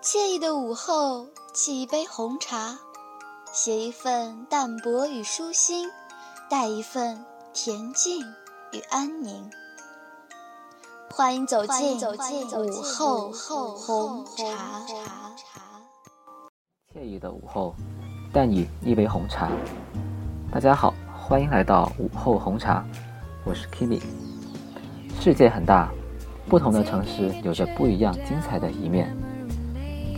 惬意的午后，沏一杯红茶，写一份淡泊与舒心，带一份恬静与安宁。欢迎走进午后红茶。惬意的午后，淡饮一杯红茶。大家好，欢迎来到午后红茶，我是 Kimi。世界很大，不同的城市有着不一样精彩的一面。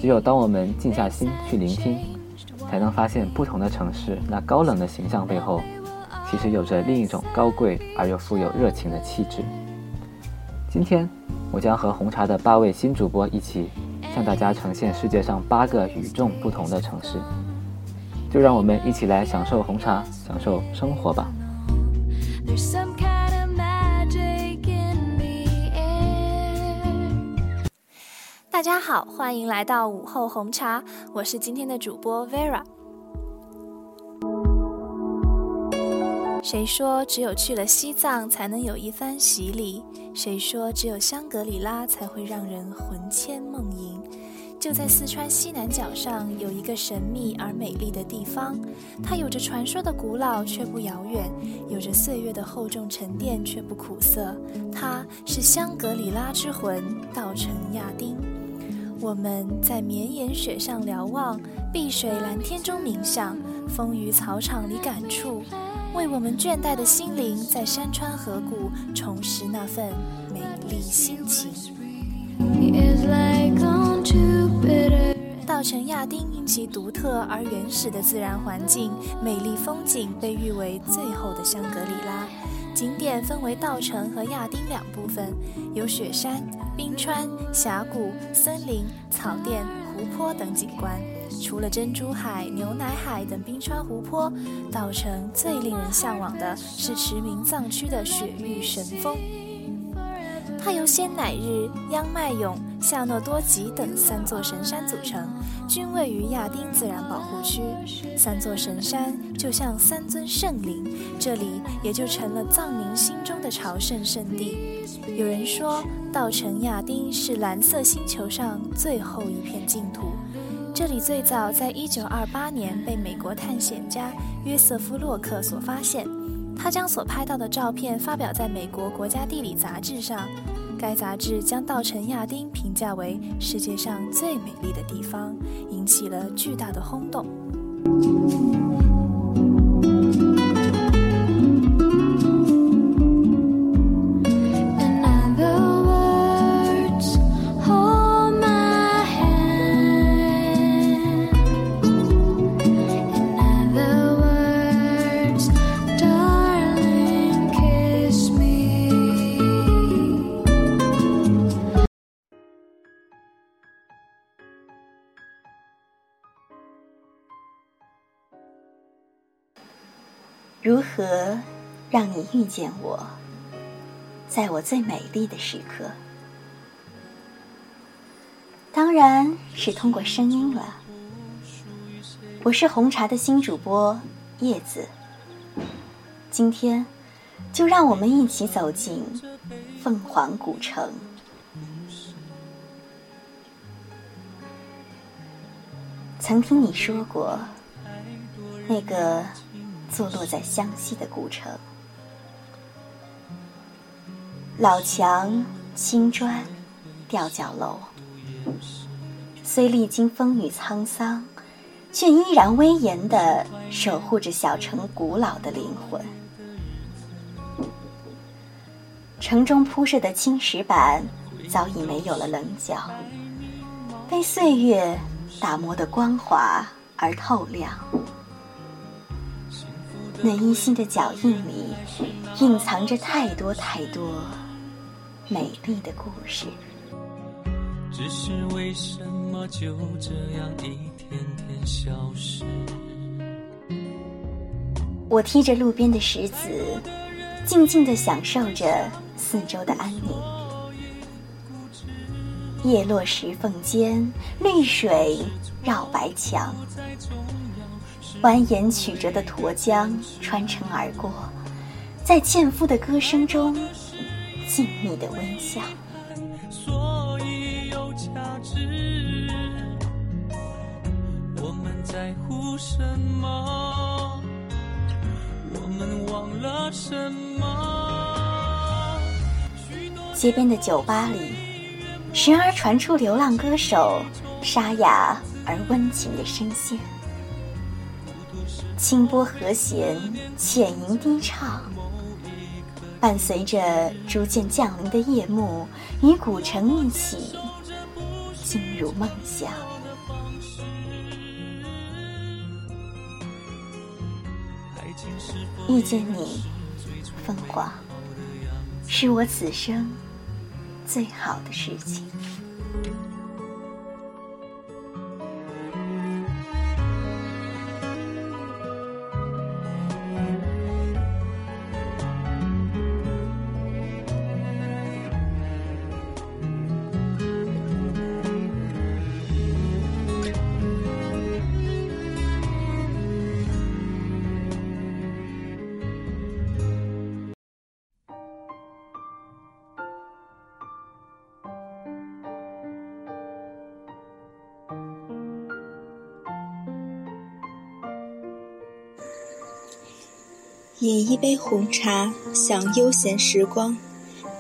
只有当我们静下心去聆听，才能发现不同的城市那高冷的形象背后，其实有着另一种高贵而又富有热情的气质。今天，我将和红茶的八位新主播一起，向大家呈现世界上八个与众不同的城市。就让我们一起来享受红茶，享受生活吧。大家好，欢迎来到午后红茶，我是今天的主播 Vera。谁说只有去了西藏才能有一番洗礼？谁说只有香格里拉才会让人魂牵梦萦？就在四川西南角上，有一个神秘而美丽的地方，它有着传说的古老却不遥远，有着岁月的厚重沉淀却不苦涩。它是香格里拉之魂——稻城亚丁。我们在绵延雪上瞭望，碧水蓝天中冥想，风雨草场里感触，为我们倦怠的心灵在山川河谷重拾那份美丽心情。稻城亚丁因其独特而原始的自然环境、美丽风景，被誉为最后的香格里拉。景点分为稻城和亚丁两部分，有雪山、冰川、峡谷、森林、草甸、湖泊等景观。除了珍珠海、牛奶海等冰川湖泊，稻城最令人向往的是驰名藏区的雪域神峰。它由仙乃日、央迈勇、夏诺多吉等三座神山组成，均位于亚丁自然保护区。三座神山就像三尊圣灵，这里也就成了藏民心中的朝圣圣地。有人说，稻城亚丁是蓝色星球上最后一片净土。这里最早在1928年被美国探险家约瑟夫·洛克所发现。他将所拍到的照片发表在美国国家地理杂志上，该杂志将稻城亚丁评价为世界上最美丽的地方，引起了巨大的轰动。让你遇见我，在我最美丽的时刻？当然是通过声音了。我是红茶的新主播叶子，今天就让我们一起走进凤凰古城。曾听你说过，那个。坐落在湘西的古城，老墙、青砖、吊脚楼，虽历经风雨沧桑，却依然威严地守护着小城古老的灵魂。城中铺设的青石板早已没有了棱角，被岁月打磨得光滑而透亮。那依稀的脚印里，蕴藏着太多太多美丽的故事。只是为什么就这样一天天消失？我踢着路边的石子，静静地享受着四周的安宁。叶落石缝间，绿水绕白墙。蜿蜒曲折的沱江穿城而过，在纤夫的歌声中，静谧的微笑。所以有价值我们在乎什么我们忘了什么街边的酒吧里时而传出流浪歌手沙哑而温情的声线清波和弦浅吟低唱伴随着逐渐降临的夜幕，与古城一起进入梦乡。遇见你，凤凰，是我此生最好的事情。饮一杯红茶，享悠闲时光。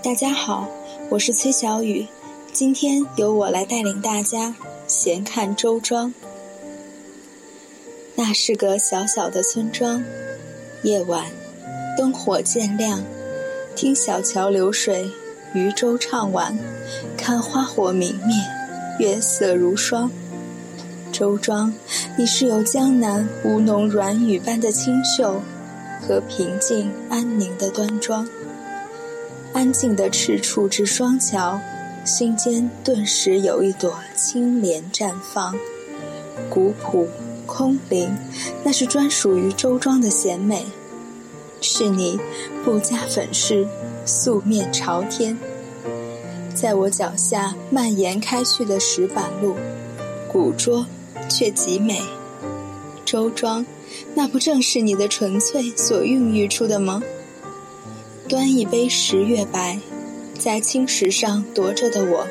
大家好，我是崔小雨，今天由我来带领大家闲看周庄。那是个小小的村庄，夜晚，灯火渐亮，听小桥流水，渔舟唱晚，看花火明灭，月色如霜。周庄，你是有江南吴侬软语般的清秀。和平静安宁的端庄，安静的赤处之双桥，心间顿时有一朵青莲绽放。古朴空灵，那是专属于周庄的贤美。是你不加粉饰，素面朝天，在我脚下蔓延开去的石板路，古拙却极美。周庄。那不正是你的纯粹所孕育出的吗？端一杯十月白，在青石上踱着的我，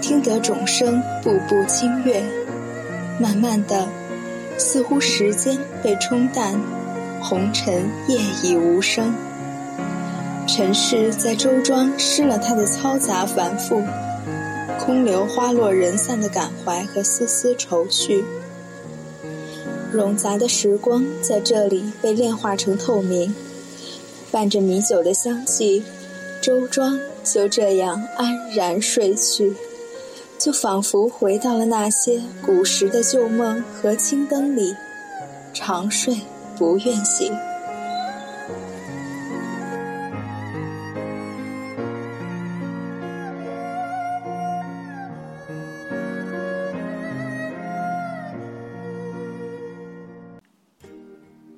听得钟声步步清越，慢慢的，似乎时间被冲淡，红尘夜已无声。尘世在周庄失了它的嘈杂繁复，空留花落人散的感怀和丝丝愁绪。冗杂的时光在这里被炼化成透明，伴着米酒的香气，周庄就这样安然睡去，就仿佛回到了那些古时的旧梦和青灯里，长睡不愿醒。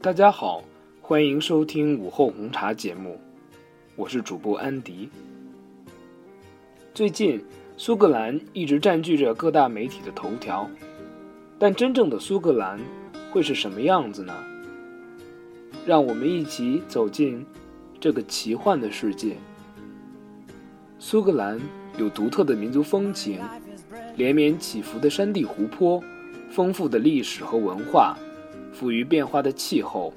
大家好，欢迎收听午后红茶节目，我是主播安迪。最近，苏格兰一直占据着各大媒体的头条，但真正的苏格兰会是什么样子呢？让我们一起走进这个奇幻的世界。苏格兰有独特的民族风情，连绵起伏的山地湖泊，丰富的历史和文化。富于变化的气候。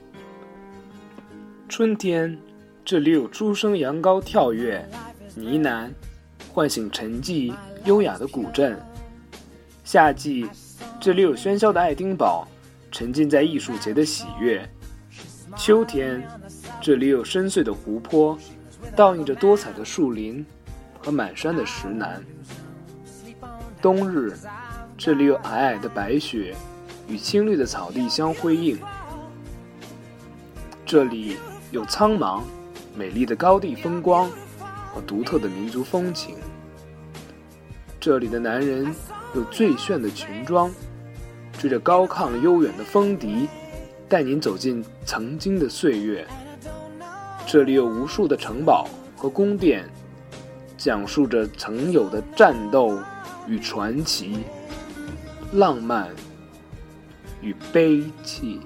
春天，这里有初生羊羔跳跃、呢喃，唤醒沉寂优雅的古镇；夏季，这里有喧嚣的爱丁堡，沉浸在艺术节的喜悦；秋天，这里有深邃的湖泊，倒映着多彩的树林和满山的石楠；冬日，这里有皑皑的白雪。与青绿的草地相辉映，这里有苍茫、美丽的高地风光和独特的民族风情。这里的男人有最炫的裙装，追着高亢悠远的风笛，带您走进曾经的岁月。这里有无数的城堡和宫殿，讲述着曾有的战斗与传奇、浪漫。与悲戚。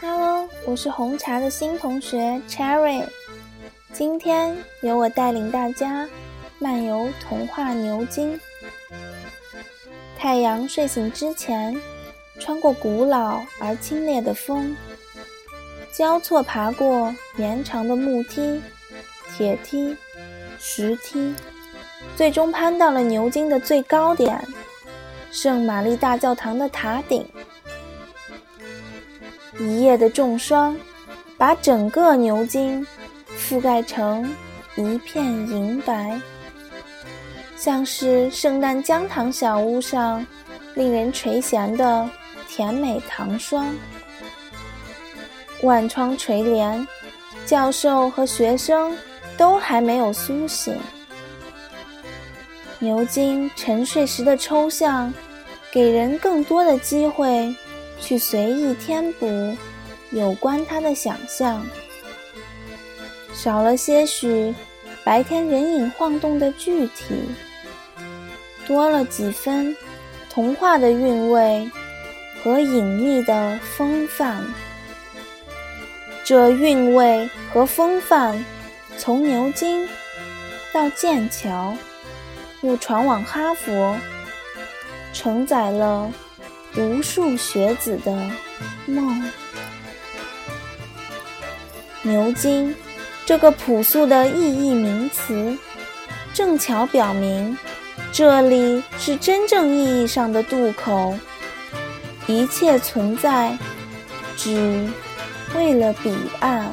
Hello，我是红茶的新同学 Cherry。今天由我带领大家漫游童话牛津。太阳睡醒之前，穿过古老而清冽的风，交错爬过绵长的木梯、铁梯、石梯，最终攀到了牛津的最高点——圣玛丽大教堂的塔顶。一夜的重霜，把整个牛津覆盖成一片银白，像是圣诞姜糖小屋上令人垂涎的甜美糖霜。万窗垂帘，教授和学生都还没有苏醒。牛津沉睡时的抽象，给人更多的机会。去随意填补有关他的想象，少了些许白天人影晃动的具体，多了几分童话的韵味和隐秘的风范。这韵味和风范，从牛津到剑桥，又传往哈佛，承载了。无数学子的梦。牛津这个朴素的意义名词，正巧表明，这里是真正意义上的渡口。一切存在，只为了彼岸。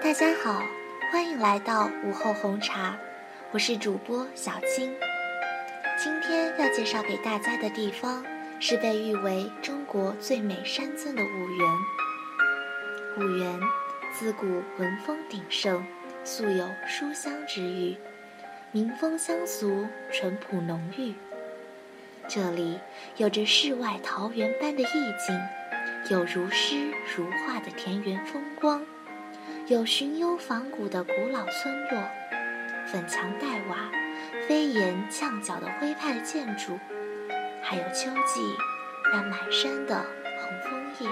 大家好，欢迎来到午后红茶，我是主播小青。今天要介绍给大家的地方是被誉为中国最美山村的婺源。婺源自古文风鼎盛，素有书香之誉，民风乡俗，淳朴浓郁。这里有着世外桃源般的意境，有如诗如画的田园风光。有寻幽访古的古老村落，粉墙黛瓦、飞檐翘角的徽派建筑，还有秋季那满山的红枫叶。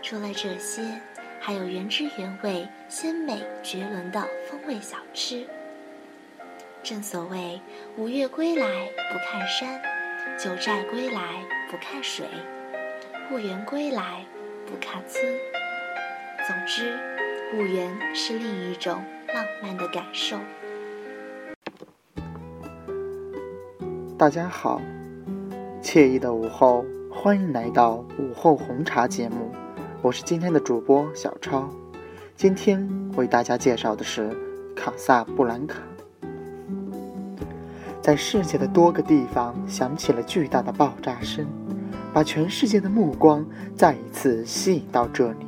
除了这些，还有原汁原味、鲜美绝伦的风味小吃。正所谓“五岳归来不看山，九寨归来不看水，婺源归来不看村”。总之，婺源是另一种浪漫的感受。大家好，惬意的午后，欢迎来到午后红茶节目，我是今天的主播小超。今天为大家介绍的是卡萨布兰卡。在世界的多个地方响起了巨大的爆炸声，把全世界的目光再一次吸引到这里。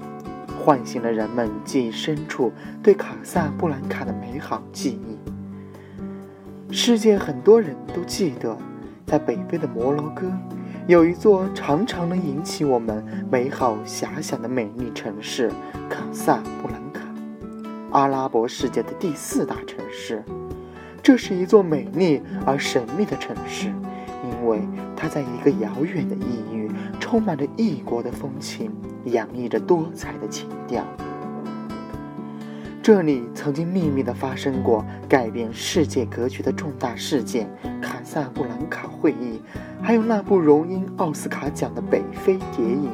唤醒了人们记忆深处对卡萨布兰卡的美好记忆。世界很多人都记得，在北非的摩洛哥，有一座常常能引起我们美好遐想的美丽城市——卡萨布兰卡，阿拉伯世界的第四大城市。这是一座美丽而神秘的城市，因为它在一个遥远的异域，充满着异国的风情。洋溢着多彩的情调。这里曾经秘密地发生过改变世界格局的重大事件——卡萨布兰卡会议，还有那部荣膺奥斯卡奖的《北非谍影》，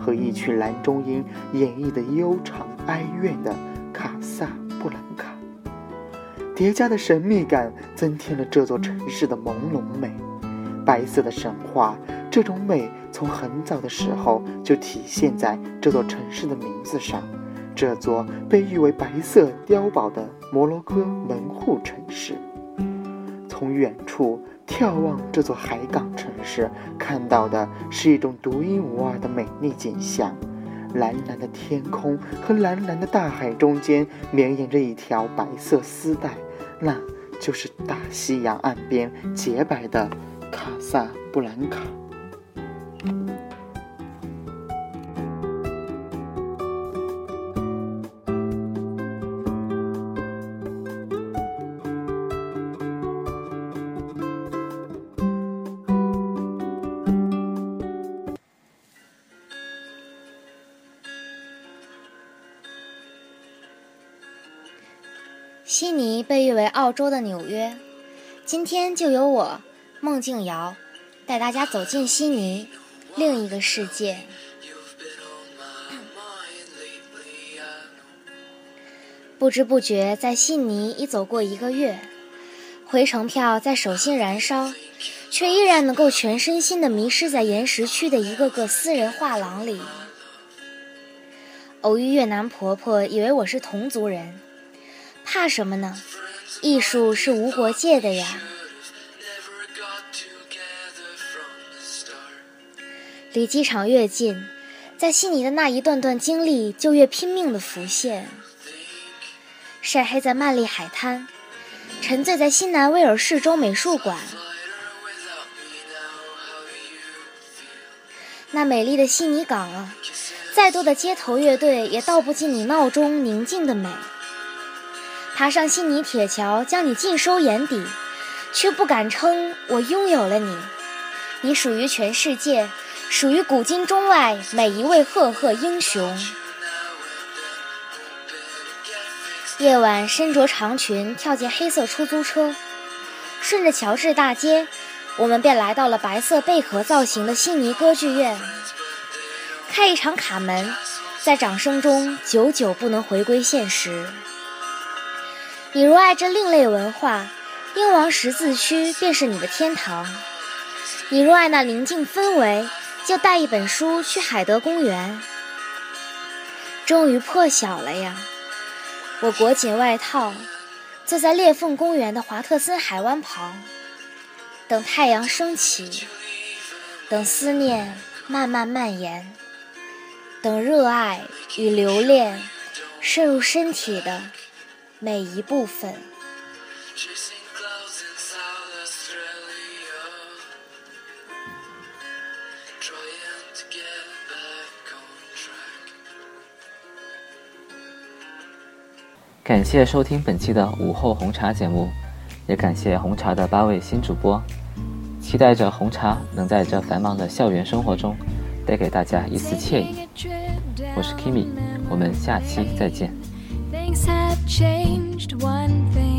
和一曲蓝中音演绎的悠长哀怨的《卡萨布兰卡》，叠加的神秘感增添了这座城市的朦胧美。白色的神话，这种美。从很早的时候就体现在这座城市的名字上，这座被誉为“白色碉堡”的摩洛哥门户城市。从远处眺望这座海港城市，看到的是一种独一无二的美丽景象：蓝蓝的天空和蓝蓝的大海中间绵延着一条白色丝带，那就是大西洋岸边洁白的卡萨布兰卡。被誉为澳洲的纽约，今天就由我孟静瑶带大家走进悉尼，另一个世界。不知不觉，在悉尼已走过一个月，回程票在手心燃烧，却依然能够全身心的迷失在岩石区的一个个私人画廊里。偶遇越南婆婆，以为我是同族人，怕什么呢？艺术是无国界的呀。离机场越近，在悉尼的那一段段经历就越拼命的浮现。晒黑在曼丽海滩，沉醉在新南威尔士州美术馆。那美丽的悉尼港啊，再多的街头乐队也道不尽你闹中宁静的美。爬上悉尼铁桥，将你尽收眼底，却不敢称我拥有了你。你属于全世界，属于古今中外每一位赫赫英雄。夜晚，身着长裙，跳进黑色出租车，顺着乔治大街，我们便来到了白色贝壳造型的悉尼歌剧院。开一场卡门，在掌声中久久不能回归现实。你若爱这另类文化，英王十字区便是你的天堂；你若爱那宁静氛围，就带一本书去海德公园。终于破晓了呀！我裹紧外套，坐在裂缝公园的华特森海湾旁，等太阳升起，等思念慢慢蔓延，等热爱与留恋渗入身体的每一部分。感谢收听本期的午后红茶节目，也感谢红茶的八位新主播，期待着红茶能在这繁忙的校园生活中带给大家一丝惬意。我是 Kimi，我们下期再见。things have changed, one thing.